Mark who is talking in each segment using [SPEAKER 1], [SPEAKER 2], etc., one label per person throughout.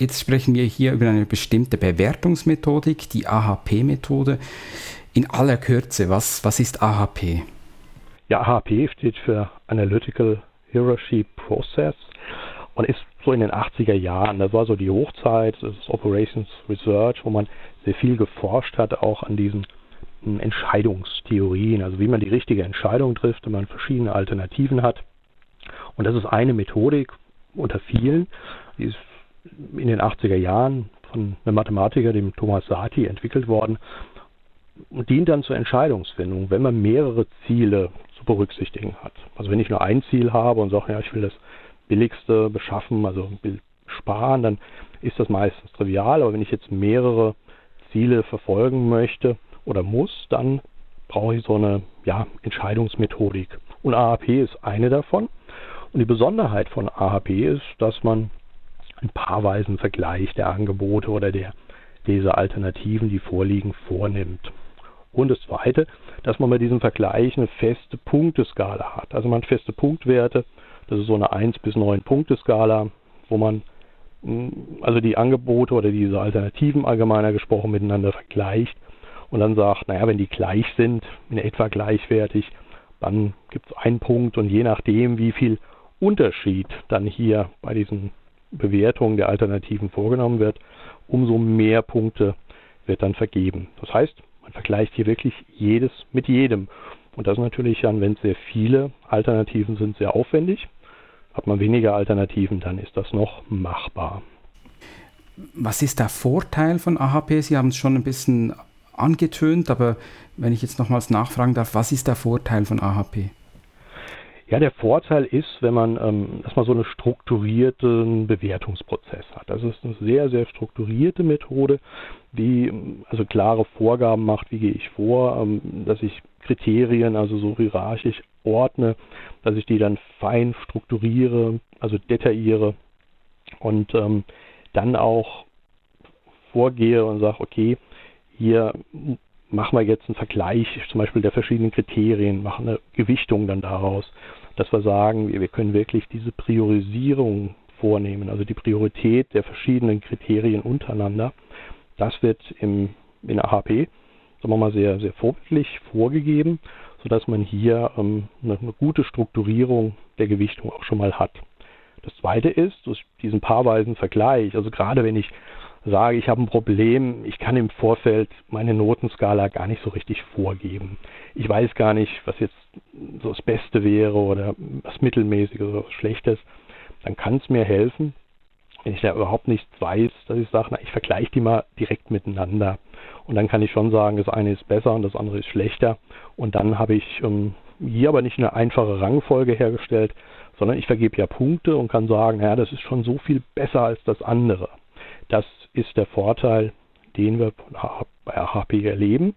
[SPEAKER 1] jetzt sprechen wir hier über eine bestimmte Bewertungsmethodik, die AHP-Methode. In aller Kürze, was, was ist AHP?
[SPEAKER 2] Ja, AHP steht für Analytical Hierarchy Process und ist so in den 80er Jahren, das war so die Hochzeit des Operations Research, wo man sehr viel geforscht hat, auch an diesen hm, Entscheidungstheorien, also wie man die richtige Entscheidung trifft, wenn man verschiedene Alternativen hat. Und das ist eine Methodik unter vielen, die ist in den 80er Jahren von einem Mathematiker, dem Thomas Sati, entwickelt worden und dient dann zur Entscheidungsfindung, wenn man mehrere Ziele zu berücksichtigen hat. Also wenn ich nur ein Ziel habe und sage, ja, ich will das billigste beschaffen, also sparen, dann ist das meistens trivial. Aber wenn ich jetzt mehrere Ziele verfolgen möchte oder muss, dann brauche ich so eine ja, Entscheidungsmethodik. Und AHP ist eine davon. Und die Besonderheit von AHP ist, dass man einen paarweisen Vergleich der Angebote oder der, dieser Alternativen, die vorliegen, vornimmt. Und das Zweite, dass man bei diesem Vergleich eine feste Punkteskala hat. Also man hat feste Punktwerte, das ist so eine 1 bis 9 Punkteskala, wo man hm, also die Angebote oder diese Alternativen allgemeiner gesprochen miteinander vergleicht und dann sagt, naja, wenn die gleich sind, in etwa gleichwertig, dann gibt es einen Punkt und je nachdem, wie viel Unterschied dann hier bei diesen Bewertungen der Alternativen vorgenommen wird, umso mehr Punkte wird dann vergeben. Das heißt, man vergleicht hier wirklich jedes mit jedem. Und das natürlich dann, wenn es sehr viele Alternativen sind, sehr aufwendig. Hat man weniger Alternativen, dann ist das noch machbar.
[SPEAKER 1] Was ist der Vorteil von AHP? Sie haben es schon ein bisschen angetönt, aber wenn ich jetzt nochmals nachfragen darf, was ist der Vorteil von AHP?
[SPEAKER 2] Ja, der Vorteil ist, wenn man, ähm, man so einen strukturierten Bewertungsprozess hat. Das ist eine sehr, sehr strukturierte Methode, die also klare Vorgaben macht, wie gehe ich vor, ähm, dass ich Kriterien also so hierarchisch ordne, dass ich die dann fein strukturiere, also detailliere und ähm, dann auch vorgehe und sage, okay, hier machen wir jetzt einen Vergleich zum Beispiel der verschiedenen Kriterien, machen eine Gewichtung dann daraus dass wir sagen, wir können wirklich diese Priorisierung vornehmen, also die Priorität der verschiedenen Kriterien untereinander. Das wird im, in AHP, sagen wir mal, sehr, sehr vorbildlich vorgegeben, sodass man hier ähm, eine, eine gute Strukturierung der Gewichtung auch schon mal hat. Das zweite ist, durch diesen paarweisen Vergleich, also gerade wenn ich sage, ich habe ein Problem, ich kann im Vorfeld meine Notenskala gar nicht so richtig vorgeben. Ich weiß gar nicht, was jetzt so das Beste wäre oder was Mittelmäßiges oder was Schlechtes. Dann kann es mir helfen, wenn ich da überhaupt nichts weiß, dass ich sage, na, ich vergleiche die mal direkt miteinander. Und dann kann ich schon sagen, das eine ist besser und das andere ist schlechter. Und dann habe ich ähm, hier aber nicht eine einfache Rangfolge hergestellt, sondern ich vergebe ja Punkte und kann sagen, naja, das ist schon so viel besser als das andere. Das ist der Vorteil, den wir bei HP erleben.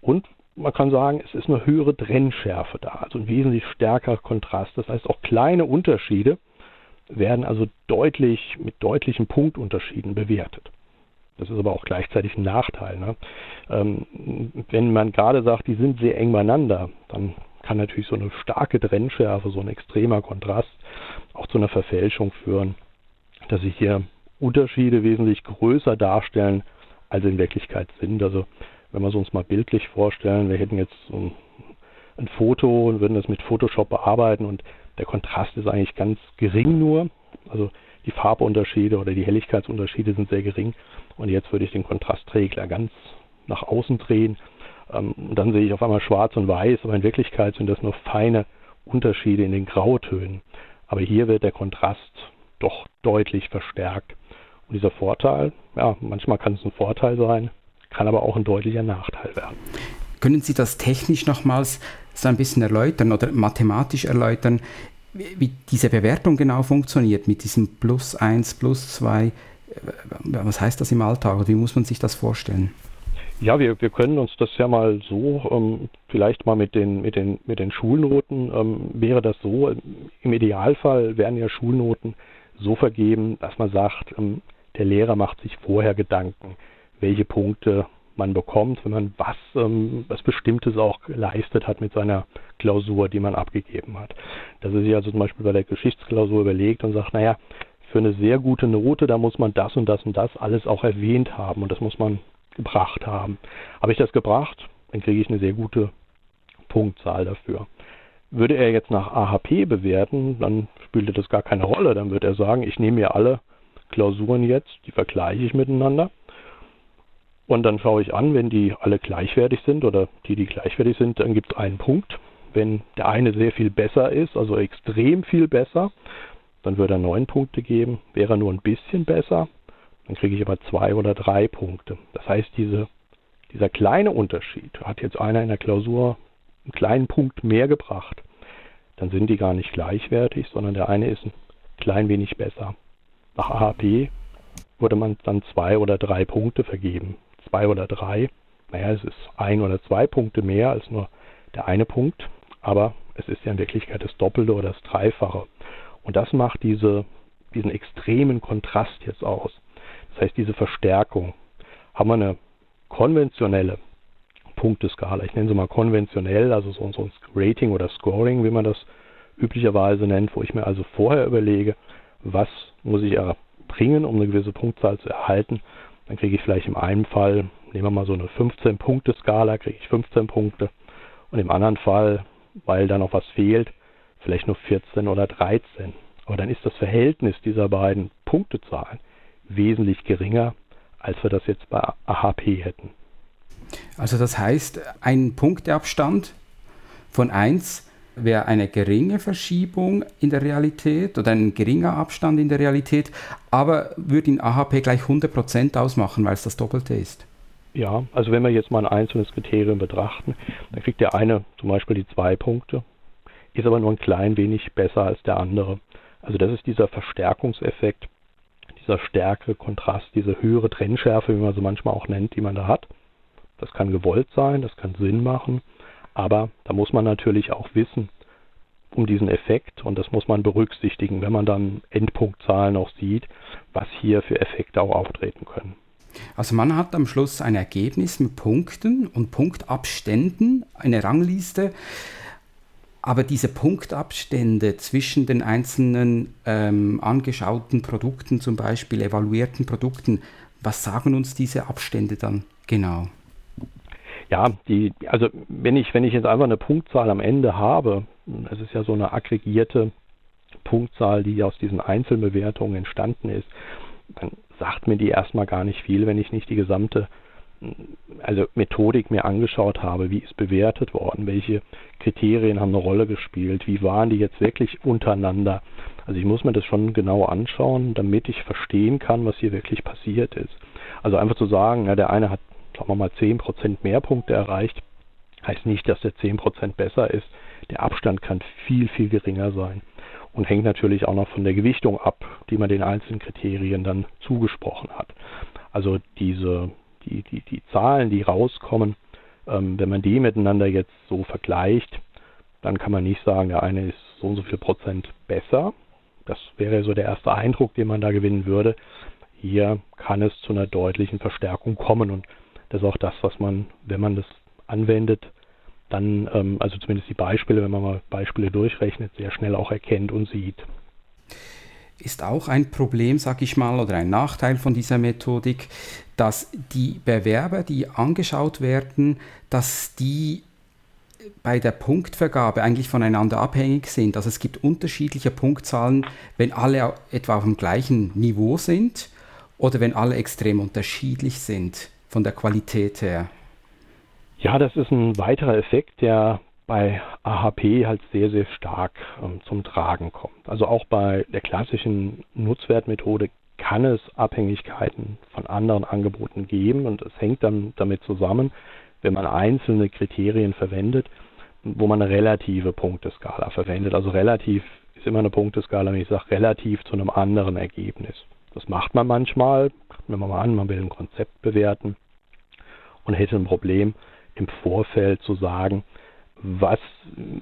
[SPEAKER 2] Und man kann sagen, es ist eine höhere Trennschärfe da, also ein wesentlich stärkerer Kontrast. Das heißt, auch kleine Unterschiede werden also deutlich mit deutlichen Punktunterschieden bewertet. Das ist aber auch gleichzeitig ein Nachteil. Ne? Ähm, wenn man gerade sagt, die sind sehr eng beieinander, dann kann natürlich so eine starke Trennschärfe, so ein extremer Kontrast auch zu einer Verfälschung führen, dass ich hier Unterschiede wesentlich größer darstellen, als in Wirklichkeit sind. Also wenn wir es uns mal bildlich vorstellen, wir hätten jetzt so ein, ein Foto und würden das mit Photoshop bearbeiten und der Kontrast ist eigentlich ganz gering nur. Also die Farbunterschiede oder die Helligkeitsunterschiede sind sehr gering. Und jetzt würde ich den Kontrastregler ganz nach außen drehen. Ähm, und dann sehe ich auf einmal schwarz und weiß, aber in Wirklichkeit sind das nur feine Unterschiede in den Grautönen. Aber hier wird der Kontrast doch deutlich verstärkt. Und dieser Vorteil, ja, manchmal kann es ein Vorteil sein, kann aber auch ein deutlicher Nachteil werden.
[SPEAKER 1] Können Sie das technisch nochmals so ein bisschen erläutern oder mathematisch erläutern, wie diese Bewertung genau funktioniert mit diesem Plus 1, Plus 2? Was heißt das im Alltag oder wie muss man sich das vorstellen?
[SPEAKER 2] Ja, wir, wir können uns das ja mal so, ähm, vielleicht mal mit den, mit den, mit den Schulnoten, ähm, wäre das so, im Idealfall werden ja Schulnoten so vergeben, dass man sagt, ähm, der Lehrer macht sich vorher Gedanken, welche Punkte man bekommt, wenn man was, ähm, was Bestimmtes auch geleistet hat mit seiner Klausur, die man abgegeben hat. Dass er sich also zum Beispiel bei der Geschichtsklausur überlegt und sagt, naja, für eine sehr gute Note, da muss man das und das und das alles auch erwähnt haben und das muss man gebracht haben. Habe ich das gebracht, dann kriege ich eine sehr gute Punktzahl dafür. Würde er jetzt nach AHP bewerten, dann spielte das gar keine Rolle. Dann würde er sagen, ich nehme mir alle Klausuren jetzt, die vergleiche ich miteinander. Und dann schaue ich an, wenn die alle gleichwertig sind oder die, die gleichwertig sind, dann gibt es einen Punkt. Wenn der eine sehr viel besser ist, also extrem viel besser, dann würde er neun Punkte geben. Wäre er nur ein bisschen besser, dann kriege ich aber zwei oder drei Punkte. Das heißt, diese, dieser kleine Unterschied, hat jetzt einer in der Klausur einen kleinen Punkt mehr gebracht, dann sind die gar nicht gleichwertig, sondern der eine ist ein klein wenig besser. Nach AHP würde man dann zwei oder drei Punkte vergeben. Zwei oder drei, naja, es ist ein oder zwei Punkte mehr als nur der eine Punkt, aber es ist ja in Wirklichkeit das Doppelte oder das Dreifache. Und das macht diese, diesen extremen Kontrast jetzt aus. Das heißt, diese Verstärkung. Haben wir eine konventionelle Punkteskala. Ich nenne sie mal konventionell, also so, so ein Rating oder Scoring, wie man das üblicherweise nennt, wo ich mir also vorher überlege, was muss ich erbringen, um eine gewisse Punktzahl zu erhalten. Dann kriege ich vielleicht im einen Fall, nehmen wir mal so eine 15-Punkte-Skala, kriege ich 15 Punkte. Und im anderen Fall, weil da noch was fehlt, vielleicht nur 14 oder 13. Aber dann ist das Verhältnis dieser beiden Punktezahlen wesentlich geringer, als wir das jetzt bei AHP hätten.
[SPEAKER 1] Also das heißt, ein Punkteabstand von 1 wäre eine geringe Verschiebung in der Realität oder ein geringer Abstand in der Realität, aber würde in AHP gleich 100% ausmachen, weil es das Doppelte ist.
[SPEAKER 2] Ja, also wenn wir jetzt mal ein einzelnes Kriterium betrachten, dann kriegt der eine zum Beispiel die zwei Punkte, ist aber nur ein klein wenig besser als der andere. Also das ist dieser Verstärkungseffekt, dieser stärkere Kontrast, diese höhere Trennschärfe, wie man sie manchmal auch nennt, die man da hat. Das kann gewollt sein, das kann Sinn machen, aber da muss man natürlich auch wissen um diesen Effekt und das muss man berücksichtigen, wenn man dann Endpunktzahlen auch sieht, was hier für Effekte auch auftreten können.
[SPEAKER 1] Also man hat am Schluss ein Ergebnis mit Punkten und Punktabständen, eine Rangliste. Aber diese Punktabstände zwischen den einzelnen ähm, angeschauten Produkten, zum Beispiel evaluierten Produkten, was sagen uns diese Abstände dann genau?
[SPEAKER 2] Ja, die, also wenn ich, wenn ich jetzt einfach eine Punktzahl am Ende habe, es ist ja so eine aggregierte Punktzahl, die aus diesen Einzelbewertungen entstanden ist, dann sagt mir die erstmal gar nicht viel, wenn ich nicht die gesamte also Methodik mir angeschaut habe, wie ist bewertet worden, welche Kriterien haben eine Rolle gespielt, wie waren die jetzt wirklich untereinander. Also ich muss mir das schon genau anschauen, damit ich verstehen kann, was hier wirklich passiert ist. Also einfach zu sagen, ja, der eine hat sagen wir mal, 10% mehr Punkte erreicht, heißt nicht, dass der 10% besser ist. Der Abstand kann viel, viel geringer sein und hängt natürlich auch noch von der Gewichtung ab, die man den einzelnen Kriterien dann zugesprochen hat. Also diese, die, die, die Zahlen, die rauskommen, ähm, wenn man die miteinander jetzt so vergleicht, dann kann man nicht sagen, der eine ist so und so viel Prozent besser. Das wäre so der erste Eindruck, den man da gewinnen würde. Hier kann es zu einer deutlichen Verstärkung kommen und das ist auch das, was man, wenn man das anwendet, dann, ähm, also zumindest die Beispiele, wenn man mal Beispiele durchrechnet, sehr schnell auch erkennt und sieht.
[SPEAKER 1] Ist auch ein Problem, sag ich mal, oder ein Nachteil von dieser Methodik, dass die Bewerber, die angeschaut werden, dass die bei der Punktvergabe eigentlich voneinander abhängig sind. Also es gibt unterschiedliche Punktzahlen, wenn alle etwa auf dem gleichen Niveau sind oder wenn alle extrem unterschiedlich sind von der Qualität her?
[SPEAKER 2] Ja, das ist ein weiterer Effekt, der bei AHP halt sehr, sehr stark ähm, zum Tragen kommt. Also auch bei der klassischen Nutzwertmethode kann es Abhängigkeiten von anderen Angeboten geben und es hängt dann damit zusammen, wenn man einzelne Kriterien verwendet, wo man eine relative Punkteskala verwendet. Also relativ ist immer eine Punkteskala, wenn ich sage relativ zu einem anderen Ergebnis. Das macht man manchmal, nehmen wir mal an, man will ein Konzept bewerten und hätte ein Problem im Vorfeld zu sagen, was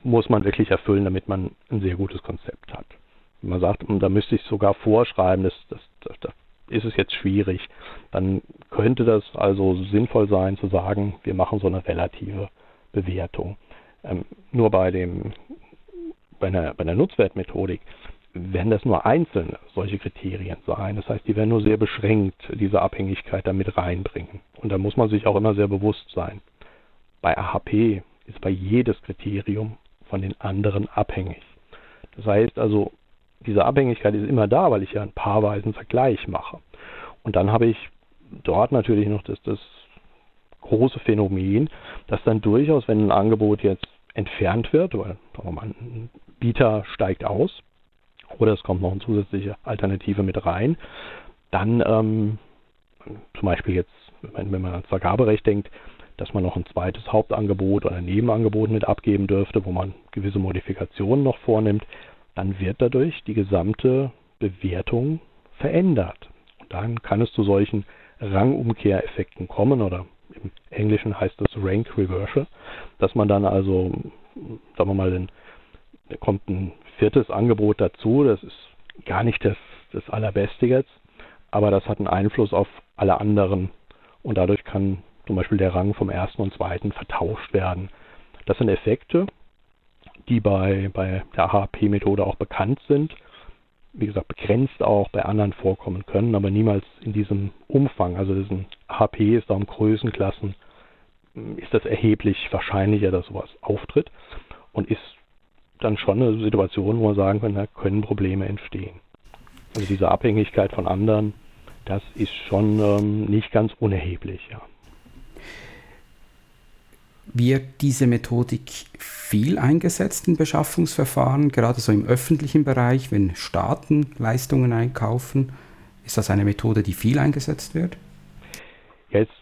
[SPEAKER 2] muss man wirklich erfüllen, damit man ein sehr gutes Konzept hat. Man sagt, da müsste ich sogar vorschreiben, das, das, das, das ist es jetzt schwierig, dann könnte das also sinnvoll sein zu sagen, wir machen so eine relative Bewertung. Ähm, nur bei dem bei einer, bei einer Nutzwertmethodik werden das nur einzelne solche Kriterien sein. Das heißt, die werden nur sehr beschränkt diese Abhängigkeit damit reinbringen. Und da muss man sich auch immer sehr bewusst sein. Bei AHP ist bei jedes Kriterium von den anderen abhängig. Das heißt also, diese Abhängigkeit ist immer da, weil ich ja einen paarweisen Vergleich mache. Und dann habe ich dort natürlich noch das, das große Phänomen, dass dann durchaus, wenn ein Angebot jetzt entfernt wird, weil mal, ein Bieter steigt aus oder es kommt noch eine zusätzliche Alternative mit rein, dann ähm, zum Beispiel jetzt, wenn man ans Vergaberecht denkt, dass man noch ein zweites Hauptangebot oder ein Nebenangebot mit abgeben dürfte, wo man gewisse Modifikationen noch vornimmt, dann wird dadurch die gesamte Bewertung verändert. Und dann kann es zu solchen Rangumkehreffekten kommen oder im Englischen heißt das Rank Reversal, dass man dann also, sagen wir mal, den, da kommt ein viertes Angebot dazu, das ist gar nicht das, das Allerbeste jetzt, aber das hat einen Einfluss auf alle anderen und dadurch kann zum Beispiel der Rang vom ersten und zweiten vertauscht werden. Das sind Effekte, die bei, bei der AHP-Methode auch bekannt sind wie gesagt, begrenzt auch bei anderen vorkommen können, aber niemals in diesem Umfang. Also ein HP ist da um Größenklassen, ist das erheblich wahrscheinlicher, dass sowas auftritt und ist dann schon eine Situation, wo man sagen kann, da können Probleme entstehen. Also diese Abhängigkeit von anderen, das ist schon ähm, nicht ganz unerheblich, ja.
[SPEAKER 1] Wird diese Methodik viel eingesetzt in Beschaffungsverfahren, gerade so im öffentlichen Bereich, wenn Staaten Leistungen einkaufen? Ist das eine Methode, die viel eingesetzt wird?
[SPEAKER 2] Jetzt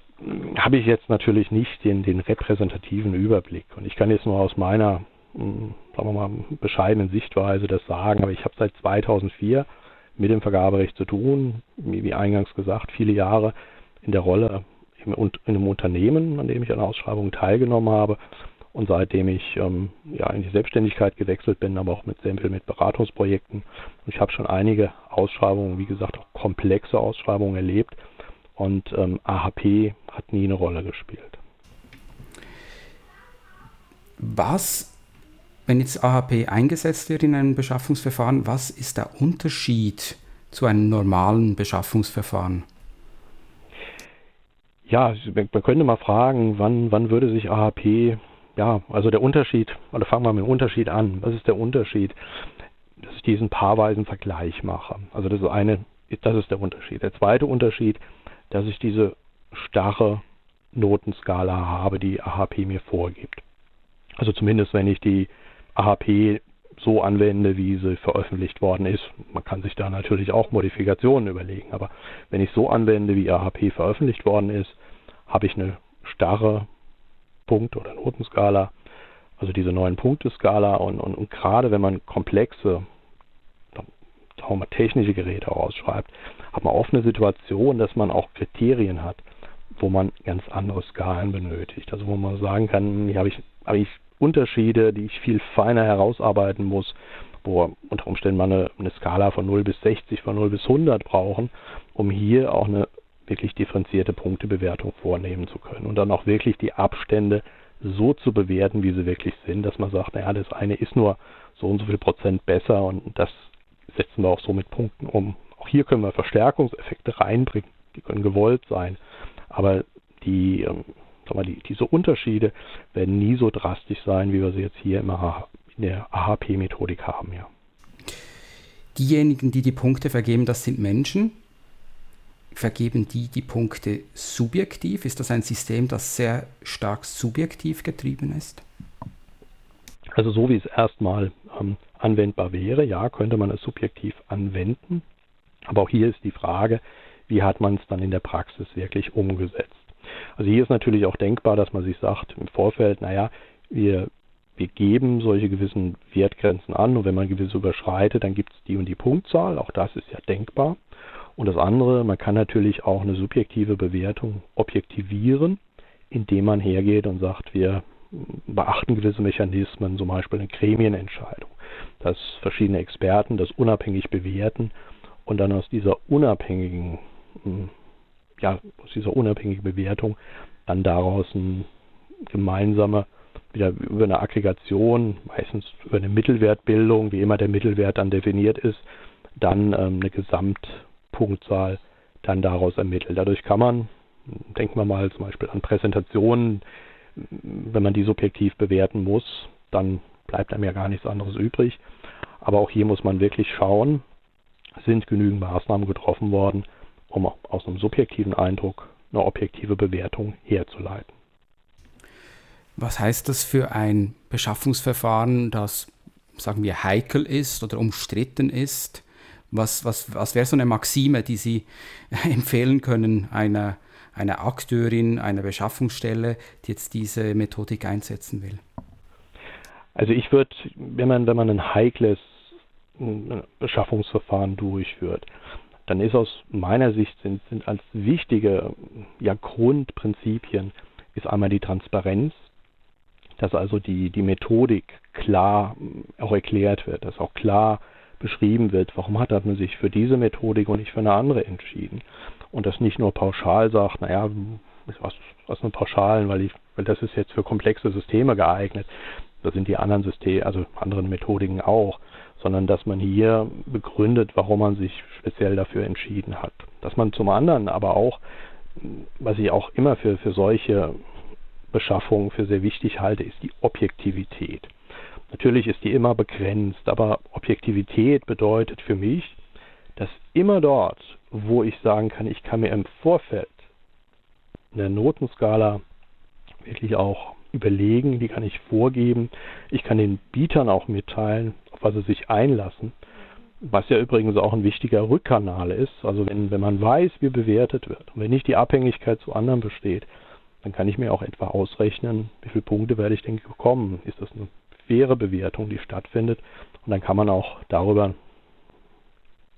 [SPEAKER 2] habe ich jetzt natürlich nicht den, den repräsentativen Überblick und ich kann jetzt nur aus meiner, sagen wir mal, bescheidenen Sichtweise das sagen, aber ich habe seit 2004 mit dem Vergaberecht zu tun, wie eingangs gesagt, viele Jahre in der Rolle in einem Unternehmen, an dem ich an Ausschreibungen teilgenommen habe. Und seitdem ich ähm, ja, in die Selbstständigkeit gewechselt bin, aber auch mit sehr viel mit Beratungsprojekten. Und ich habe schon einige Ausschreibungen, wie gesagt, auch komplexe Ausschreibungen erlebt. Und ähm, AHP hat nie eine Rolle gespielt.
[SPEAKER 1] Was, wenn jetzt AHP eingesetzt wird in einem Beschaffungsverfahren, was ist der Unterschied zu einem normalen Beschaffungsverfahren?
[SPEAKER 2] Ja, man könnte mal fragen, wann, wann würde sich AHP, ja, also der Unterschied, oder fangen wir mit dem Unterschied an. Was ist der Unterschied? Dass ich diesen paarweisen Vergleich mache. Also das eine, das ist der Unterschied. Der zweite Unterschied, dass ich diese starre Notenskala habe, die AHP mir vorgibt. Also zumindest wenn ich die AHP so anwende, wie sie veröffentlicht worden ist. Man kann sich da natürlich auch Modifikationen überlegen, aber wenn ich so anwende, wie AHP veröffentlicht worden ist, habe ich eine starre Punkt- oder Notenskala, also diese neun Punkte-Skala und, und, und gerade wenn man komplexe, technische Geräte ausschreibt, hat man oft eine Situation, dass man auch Kriterien hat, wo man ganz andere Skalen benötigt. Also wo man sagen kann, hier habe ich, habe ich Unterschiede, die ich viel feiner herausarbeiten muss, wo unter Umständen mal eine, eine Skala von 0 bis 60, von 0 bis 100 brauchen, um hier auch eine wirklich differenzierte Punktebewertung vornehmen zu können und dann auch wirklich die Abstände so zu bewerten, wie sie wirklich sind, dass man sagt, naja, das eine ist nur so und so viel Prozent besser und das setzen wir auch so mit Punkten um. Auch hier können wir Verstärkungseffekte reinbringen, die können gewollt sein, aber die ähm, die, diese Unterschiede werden nie so drastisch sein, wie wir sie jetzt hier im AH, in der AHP-Methodik haben. Ja.
[SPEAKER 1] Diejenigen, die die Punkte vergeben, das sind Menschen. Vergeben die die Punkte subjektiv? Ist das ein System, das sehr stark subjektiv getrieben ist?
[SPEAKER 2] Also so wie es erstmal ähm, anwendbar wäre, ja, könnte man es subjektiv anwenden. Aber auch hier ist die Frage, wie hat man es dann in der Praxis wirklich umgesetzt? Also hier ist natürlich auch denkbar, dass man sich sagt im Vorfeld, naja, wir, wir geben solche gewissen Wertgrenzen an und wenn man gewisse überschreitet, dann gibt es die und die Punktzahl. Auch das ist ja denkbar. Und das andere, man kann natürlich auch eine subjektive Bewertung objektivieren, indem man hergeht und sagt, wir beachten gewisse Mechanismen, zum Beispiel eine Gremienentscheidung, dass verschiedene Experten das unabhängig bewerten und dann aus dieser unabhängigen ja, aus dieser unabhängigen Bewertung dann daraus eine gemeinsame wieder über eine Aggregation, meistens über eine Mittelwertbildung, wie immer der Mittelwert dann definiert ist, dann ähm, eine Gesamtpunktzahl dann daraus ermittelt. Dadurch kann man, denken wir mal zum Beispiel an Präsentationen, wenn man die subjektiv bewerten muss, dann bleibt einem ja gar nichts anderes übrig. Aber auch hier muss man wirklich schauen, sind genügend Maßnahmen getroffen worden, um aus einem subjektiven Eindruck eine objektive Bewertung herzuleiten.
[SPEAKER 1] Was heißt das für ein Beschaffungsverfahren, das, sagen wir, heikel ist oder umstritten ist? Was, was, was wäre so eine Maxime, die Sie empfehlen können einer, einer Akteurin, einer Beschaffungsstelle, die jetzt diese Methodik einsetzen will?
[SPEAKER 2] Also ich würde, wenn man, wenn man ein heikles Beschaffungsverfahren durchführt, dann ist aus meiner Sicht sind, sind als wichtige ja, Grundprinzipien ist einmal die Transparenz, dass also die, die Methodik klar auch erklärt wird, dass auch klar beschrieben wird, warum hat man sich für diese Methodik und nicht für eine andere entschieden. Und das nicht nur pauschal sagt, naja, was, was nur Pauschalen, weil, ich, weil das ist jetzt für komplexe Systeme geeignet. Das sind die anderen Systeme, also anderen Methodiken auch, sondern dass man hier begründet, warum man sich speziell dafür entschieden hat. Dass man zum anderen aber auch, was ich auch immer für, für solche Beschaffungen für sehr wichtig halte, ist die Objektivität. Natürlich ist die immer begrenzt, aber Objektivität bedeutet für mich, dass immer dort, wo ich sagen kann, ich kann mir im Vorfeld eine Notenskala wirklich auch überlegen, die kann ich vorgeben, ich kann den Bietern auch mitteilen, was sie sich einlassen, was ja übrigens auch ein wichtiger Rückkanal ist. Also wenn, wenn man weiß, wie bewertet wird und wenn nicht die Abhängigkeit zu anderen besteht, dann kann ich mir auch etwa ausrechnen, wie viele Punkte werde ich denn bekommen. Ist das eine faire Bewertung, die stattfindet? Und dann kann man auch darüber,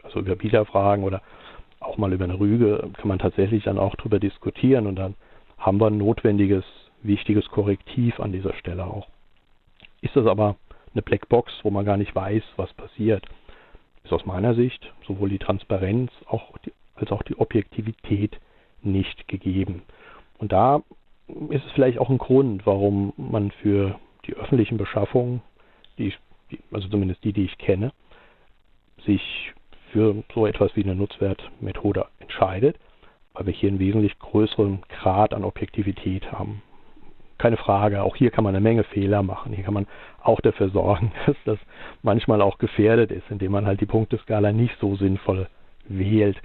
[SPEAKER 2] also über Bieterfragen oder auch mal über eine Rüge, kann man tatsächlich dann auch darüber diskutieren und dann haben wir ein notwendiges, wichtiges Korrektiv an dieser Stelle auch. Ist das aber eine Blackbox, wo man gar nicht weiß, was passiert, ist aus meiner Sicht sowohl die Transparenz auch die, als auch die Objektivität nicht gegeben. Und da ist es vielleicht auch ein Grund, warum man für die öffentlichen Beschaffungen, die, also zumindest die, die ich kenne, sich für so etwas wie eine Nutzwertmethode entscheidet, weil wir hier einen wesentlich größeren Grad an Objektivität haben. Keine Frage, auch hier kann man eine Menge Fehler machen. Hier kann man auch dafür sorgen, dass das manchmal auch gefährdet ist, indem man halt die Punkteskala nicht so sinnvoll wählt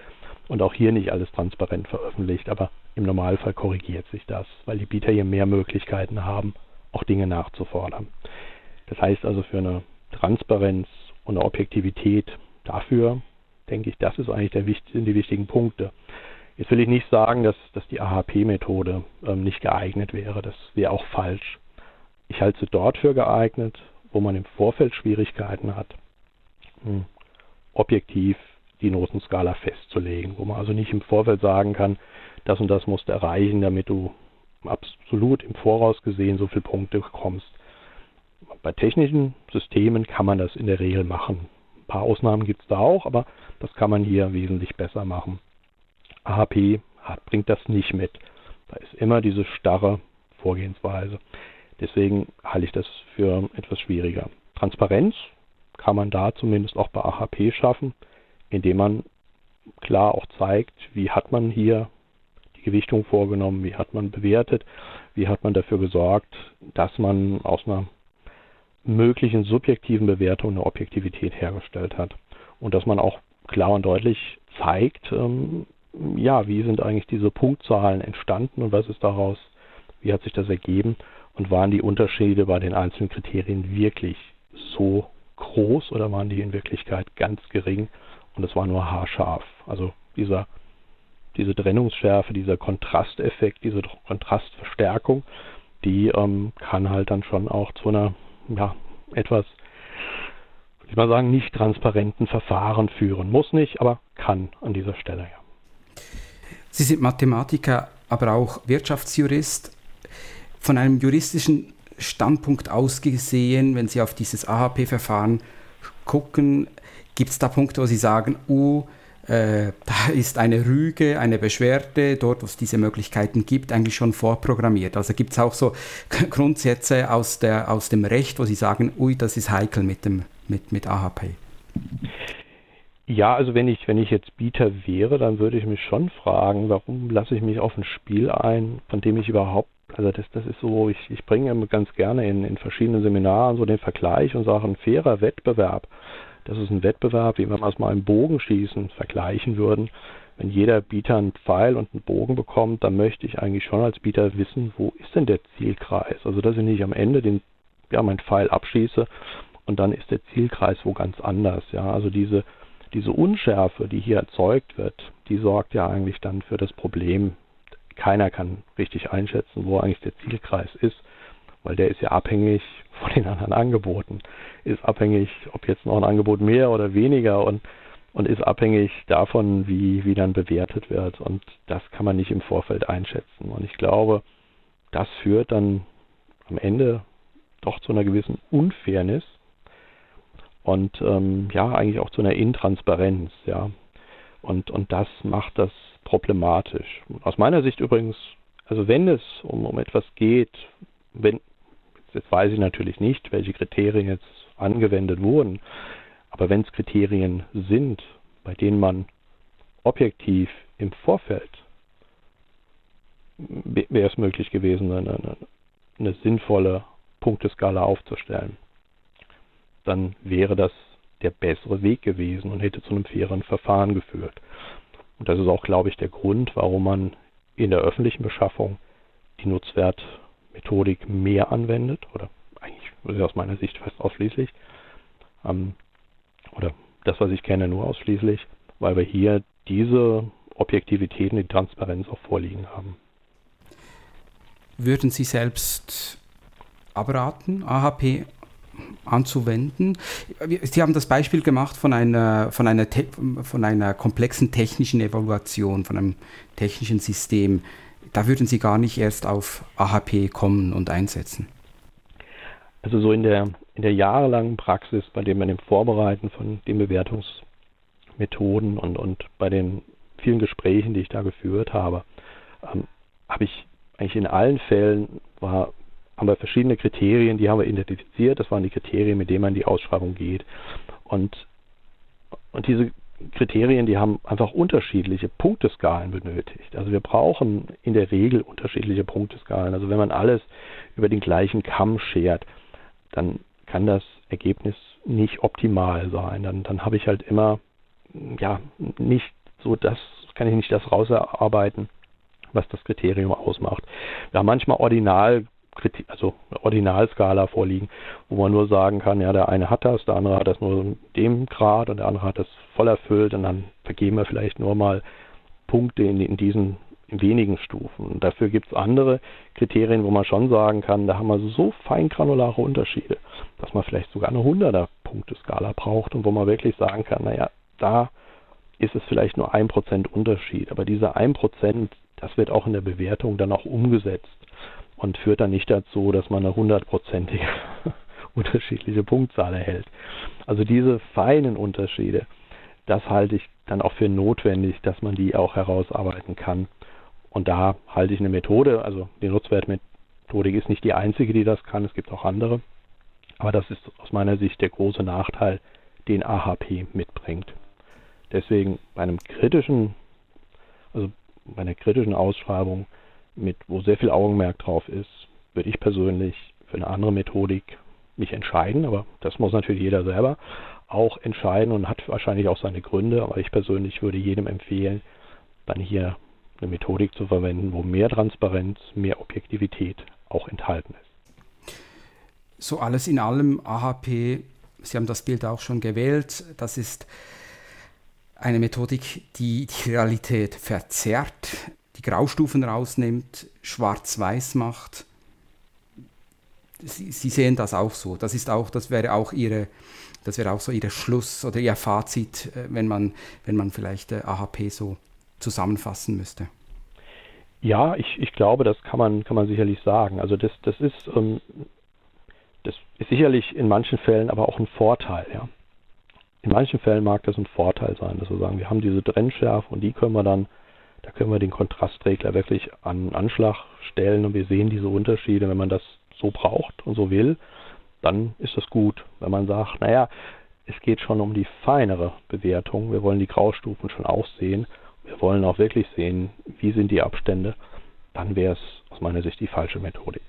[SPEAKER 2] und auch hier nicht alles transparent veröffentlicht. Aber im Normalfall korrigiert sich das, weil die Bieter hier mehr Möglichkeiten haben, auch Dinge nachzufordern. Das heißt also für eine Transparenz und eine Objektivität dafür, denke ich, das ist eigentlich der, sind die wichtigen Punkte. Jetzt will ich nicht sagen, dass, dass die AHP-Methode ähm, nicht geeignet wäre. Das wäre auch falsch. Ich halte sie dort für geeignet, wo man im Vorfeld Schwierigkeiten hat, hm, objektiv die Notenskala festzulegen, wo man also nicht im Vorfeld sagen kann, das und das musst du erreichen, damit du absolut im Voraus gesehen so viele Punkte bekommst. Bei technischen Systemen kann man das in der Regel machen. Ein paar Ausnahmen gibt es da auch, aber das kann man hier wesentlich besser machen. AHP hat, bringt das nicht mit. Da ist immer diese starre Vorgehensweise. Deswegen halte ich das für etwas schwieriger. Transparenz kann man da zumindest auch bei AHP schaffen, indem man klar auch zeigt, wie hat man hier Gewichtung vorgenommen, wie hat man bewertet, wie hat man dafür gesorgt, dass man aus einer möglichen subjektiven Bewertung eine Objektivität hergestellt hat. Und dass man auch klar und deutlich zeigt, ähm, ja, wie sind eigentlich diese Punktzahlen entstanden und was ist daraus, wie hat sich das ergeben und waren die Unterschiede bei den einzelnen Kriterien wirklich so groß oder waren die in Wirklichkeit ganz gering und es war nur haarscharf. Also dieser diese Trennungsschärfe, dieser Kontrasteffekt, diese Kontrastverstärkung, die ähm, kann halt dann schon auch zu einer ja, etwas, würde ich mal sagen, nicht transparenten Verfahren führen. Muss nicht, aber kann an dieser Stelle, ja.
[SPEAKER 1] Sie sind Mathematiker, aber auch Wirtschaftsjurist. Von einem juristischen Standpunkt aus gesehen, wenn Sie auf dieses AHP-Verfahren gucken, gibt es da Punkte, wo Sie sagen, uh, äh, da ist eine Rüge, eine Beschwerde, dort wo es diese Möglichkeiten gibt, eigentlich schon vorprogrammiert. Also gibt es auch so Grundsätze aus, der, aus dem Recht, wo Sie sagen, ui, das ist heikel mit, dem, mit, mit AHP.
[SPEAKER 2] Ja, also wenn ich, wenn ich jetzt Bieter wäre, dann würde ich mich schon fragen, warum lasse ich mich auf ein Spiel ein, von dem ich überhaupt, also das, das ist so, ich, ich bringe ganz gerne in, in verschiedenen Seminaren so den Vergleich und sage, ein fairer Wettbewerb, das ist ein Wettbewerb, wie wenn wir es mal im Bogenschießen vergleichen würden. Wenn jeder Bieter einen Pfeil und einen Bogen bekommt, dann möchte ich eigentlich schon als Bieter wissen, wo ist denn der Zielkreis? Also dass ich nicht am Ende den, ja, meinen Pfeil abschieße und dann ist der Zielkreis wo ganz anders. Ja, also diese diese Unschärfe, die hier erzeugt wird, die sorgt ja eigentlich dann für das Problem. Keiner kann richtig einschätzen, wo eigentlich der Zielkreis ist, weil der ist ja abhängig von den anderen Angeboten, ist abhängig, ob jetzt noch ein Angebot mehr oder weniger und, und ist abhängig davon, wie, wie dann bewertet wird. Und das kann man nicht im Vorfeld einschätzen. Und ich glaube, das führt dann am Ende doch zu einer gewissen Unfairness und ähm, ja, eigentlich auch zu einer Intransparenz, ja. Und, und das macht das problematisch. Aus meiner Sicht übrigens, also wenn es um, um etwas geht, wenn, jetzt weiß ich natürlich nicht, welche Kriterien jetzt angewendet wurden, aber wenn es Kriterien sind, bei denen man objektiv im Vorfeld wäre es möglich gewesen, eine, eine, eine sinnvolle Punkteskala aufzustellen dann wäre das der bessere Weg gewesen und hätte zu einem fairen Verfahren geführt. Und das ist auch, glaube ich, der Grund, warum man in der öffentlichen Beschaffung die Nutzwertmethodik mehr anwendet, oder eigentlich aus meiner Sicht fast ausschließlich, ähm, oder das, was ich kenne, nur ausschließlich, weil wir hier diese Objektivität und die Transparenz auch vorliegen haben.
[SPEAKER 1] Würden Sie selbst abraten, AHP anzuwenden. Sie haben das Beispiel gemacht von einer, von einer, von einer komplexen technischen Evaluation, von einem technischen System. Da würden Sie gar nicht erst auf AHP kommen und einsetzen.
[SPEAKER 2] Also so in der, in der jahrelangen Praxis, bei dem man im Vorbereiten von den Bewertungsmethoden und, und bei den vielen Gesprächen, die ich da geführt habe, ähm, habe ich eigentlich in allen Fällen war haben wir verschiedene Kriterien, die haben wir identifiziert. Das waren die Kriterien, mit denen man in die Ausschreibung geht. Und, und diese Kriterien, die haben einfach unterschiedliche Punkteskalen benötigt. Also wir brauchen in der Regel unterschiedliche Punkteskalen. Also wenn man alles über den gleichen Kamm schert, dann kann das Ergebnis nicht optimal sein. Dann, dann habe ich halt immer, ja, nicht so das, kann ich nicht das rausarbeiten, was das Kriterium ausmacht. Wir haben manchmal Ordinal also eine Ordinalskala vorliegen, wo man nur sagen kann, ja, der eine hat das, der andere hat das nur in dem Grad und der andere hat das voll erfüllt und dann vergeben wir vielleicht nur mal Punkte in, in diesen wenigen Stufen. Und dafür gibt es andere Kriterien, wo man schon sagen kann, da haben wir so feingranulare Unterschiede, dass man vielleicht sogar eine 100er Punkteskala braucht und wo man wirklich sagen kann, naja, da ist es vielleicht nur ein Prozent Unterschied, aber dieser ein Prozent, das wird auch in der Bewertung dann auch umgesetzt und führt dann nicht dazu, dass man eine hundertprozentige unterschiedliche Punktzahl erhält. Also diese feinen Unterschiede, das halte ich dann auch für notwendig, dass man die auch herausarbeiten kann. Und da halte ich eine Methode, also die Nutzwertmethodik ist nicht die einzige, die das kann, es gibt auch andere. Aber das ist aus meiner Sicht der große Nachteil, den AHP mitbringt. Deswegen bei einem kritischen, also bei einer kritischen Ausschreibung mit, wo sehr viel Augenmerk drauf ist, würde ich persönlich für eine andere Methodik mich entscheiden, aber das muss natürlich jeder selber auch entscheiden und hat wahrscheinlich auch seine Gründe, aber ich persönlich würde jedem empfehlen, dann hier eine Methodik zu verwenden, wo mehr Transparenz, mehr Objektivität auch enthalten ist.
[SPEAKER 1] So alles in allem AHP, Sie haben das Bild auch schon gewählt, das ist eine Methodik, die die Realität verzerrt, die Graustufen rausnimmt, schwarz-weiß macht. Sie, Sie, sehen das auch so. Das ist auch, das wäre auch Ihre, das wäre auch so Ihr Schluss oder Ihr Fazit, äh, wenn man, wenn man vielleicht äh, AHP so zusammenfassen müsste.
[SPEAKER 2] Ja, ich, ich glaube, das kann man, kann man sicherlich sagen. Also das, das ist, ähm, das ist sicherlich in manchen Fällen aber auch ein Vorteil, ja. in manchen Fällen mag das ein Vorteil sein, dass wir sagen, wir haben diese Trennschärfe und die können wir dann, da können wir den Kontrastregler wirklich an Anschlag stellen und wir sehen diese Unterschiede. Wenn man das so braucht und so will, dann ist das gut. Wenn man sagt, naja, es geht schon um die feinere Bewertung, wir wollen die Graustufen schon auch sehen, wir wollen auch wirklich sehen, wie sind die Abstände, dann wäre es aus meiner Sicht die falsche Methodik.